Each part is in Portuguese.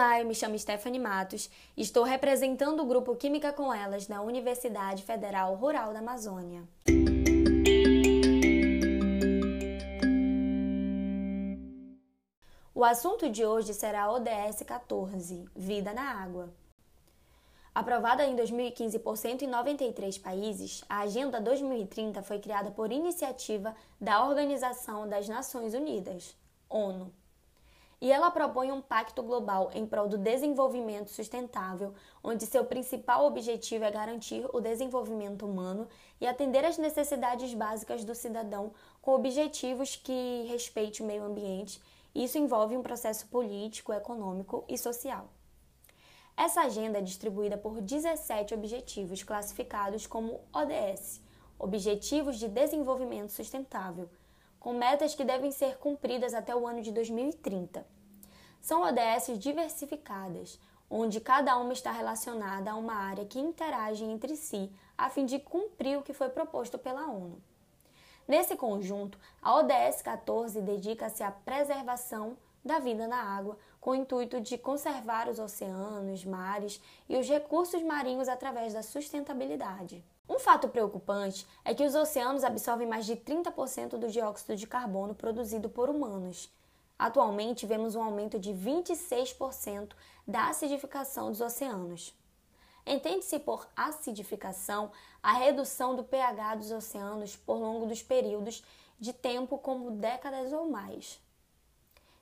Olá, eu me chamo Stephanie Matos e estou representando o grupo Química com Elas na Universidade Federal Rural da Amazônia. O assunto de hoje será ODS 14, Vida na Água. Aprovada em 2015 por 193 países, a Agenda 2030 foi criada por iniciativa da Organização das Nações Unidas, ONU e ela propõe um pacto global em prol do desenvolvimento sustentável, onde seu principal objetivo é garantir o desenvolvimento humano e atender às necessidades básicas do cidadão com objetivos que respeitem o meio ambiente. Isso envolve um processo político, econômico e social. Essa agenda é distribuída por 17 objetivos classificados como ODS, Objetivos de Desenvolvimento Sustentável com metas que devem ser cumpridas até o ano de 2030. São ODS diversificadas, onde cada uma está relacionada a uma área que interage entre si a fim de cumprir o que foi proposto pela ONU. Nesse conjunto, a ODS 14 dedica-se à preservação da vida na água, com o intuito de conservar os oceanos, mares e os recursos marinhos através da sustentabilidade. Um fato preocupante é que os oceanos absorvem mais de 30% do dióxido de carbono produzido por humanos. Atualmente, vemos um aumento de 26% da acidificação dos oceanos. Entende-se por acidificação a redução do pH dos oceanos por longo dos períodos de tempo, como décadas ou mais.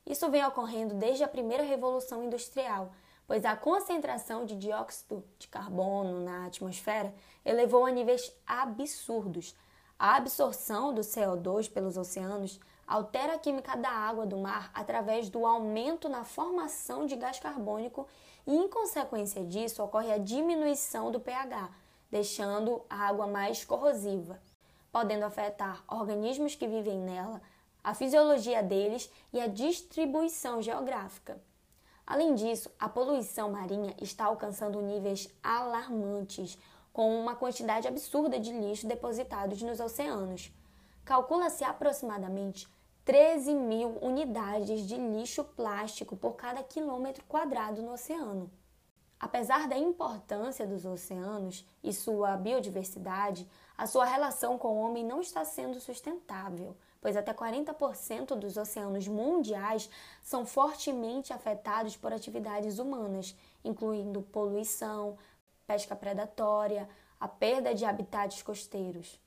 Isso vem ocorrendo desde a primeira revolução industrial, pois a concentração de dióxido de carbono na atmosfera elevou a níveis absurdos. A absorção do CO2 pelos oceanos altera a química da água do mar através do aumento na formação de gás carbônico e, em consequência disso, ocorre a diminuição do pH, deixando a água mais corrosiva, podendo afetar organismos que vivem nela, a fisiologia deles e a distribuição geográfica. Além disso, a poluição marinha está alcançando níveis alarmantes, com uma quantidade absurda de lixo depositados nos oceanos. Calcula-se aproximadamente 13 mil unidades de lixo plástico por cada quilômetro quadrado no oceano. Apesar da importância dos oceanos e sua biodiversidade, a sua relação com o homem não está sendo sustentável, pois até 40% dos oceanos mundiais são fortemente afetados por atividades humanas, incluindo poluição, pesca predatória, a perda de habitats costeiros.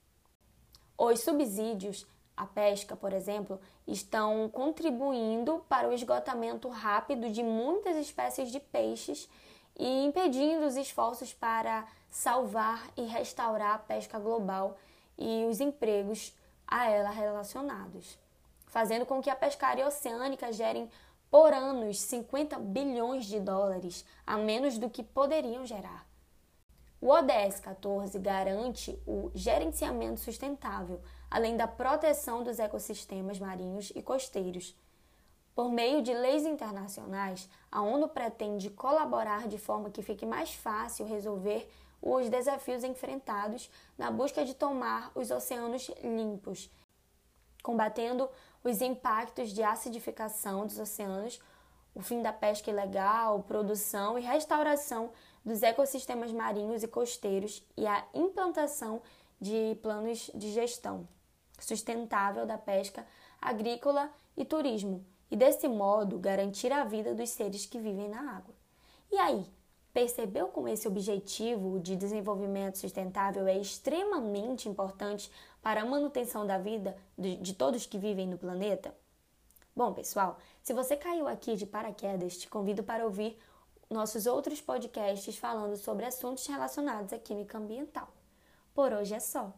Os subsídios à pesca, por exemplo, estão contribuindo para o esgotamento rápido de muitas espécies de peixes e impedindo os esforços para salvar e restaurar a pesca global e os empregos a ela relacionados, fazendo com que a pescaria oceânica gere por anos 50 bilhões de dólares a menos do que poderiam gerar. O ODS 14 garante o gerenciamento sustentável, além da proteção dos ecossistemas marinhos e costeiros. Por meio de leis internacionais, a ONU pretende colaborar de forma que fique mais fácil resolver os desafios enfrentados na busca de tomar os oceanos limpos, combatendo os impactos de acidificação dos oceanos, o fim da pesca ilegal, produção e restauração dos ecossistemas marinhos e costeiros e a implantação de planos de gestão sustentável da pesca agrícola e turismo e, desse modo, garantir a vida dos seres que vivem na água. E aí, percebeu como esse objetivo de desenvolvimento sustentável é extremamente importante para a manutenção da vida de, todos que vivem no planeta? Bom, pessoal, se você caiu aqui de paraquedas, te convido para ouvir nossos outros podcasts falando sobre assuntos relacionados à química ambiental. Por hoje é só.